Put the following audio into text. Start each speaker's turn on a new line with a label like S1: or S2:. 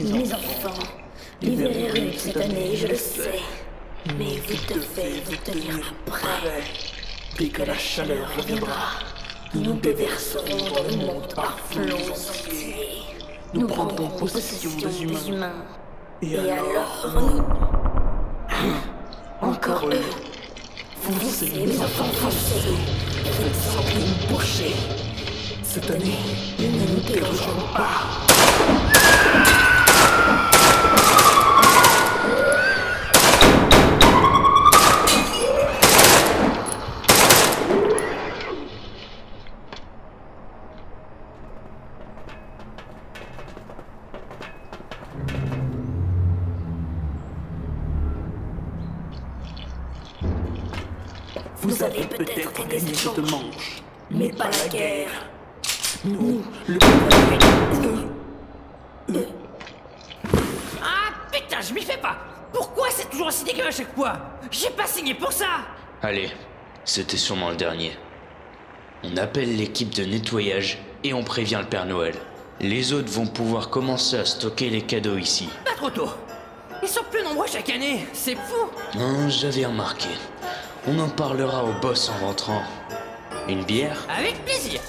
S1: Mes enfants, l'hiver est rude cette année, je le sais. Mais vous devez vous tenir prêts. Dès que la chaleur reviendra, nous nous déverserons dans le monde par flots entiers. Nous prendrons possession des humains. Et alors nous... Encore eux. Foncez, mes enfants, foncez. Faites sembler une bouchée. Cette année, ils ne nous dérogeront pas. Vous avez peut-être des cette manche, mais pas la guerre. Nous, le
S2: Ah putain, je m'y fais pas Pourquoi c'est toujours aussi dégueu à chaque fois? J'ai pas signé pour ça
S3: Allez, c'était sûrement le dernier. On appelle l'équipe de nettoyage et on prévient le Père Noël. Les autres vont pouvoir commencer à stocker les cadeaux ici.
S2: Pas trop tôt Ils sont plus nombreux chaque année, c'est fou
S3: Non, j'avais remarqué. On en parlera au boss en rentrant. Une bière?
S2: Avec plaisir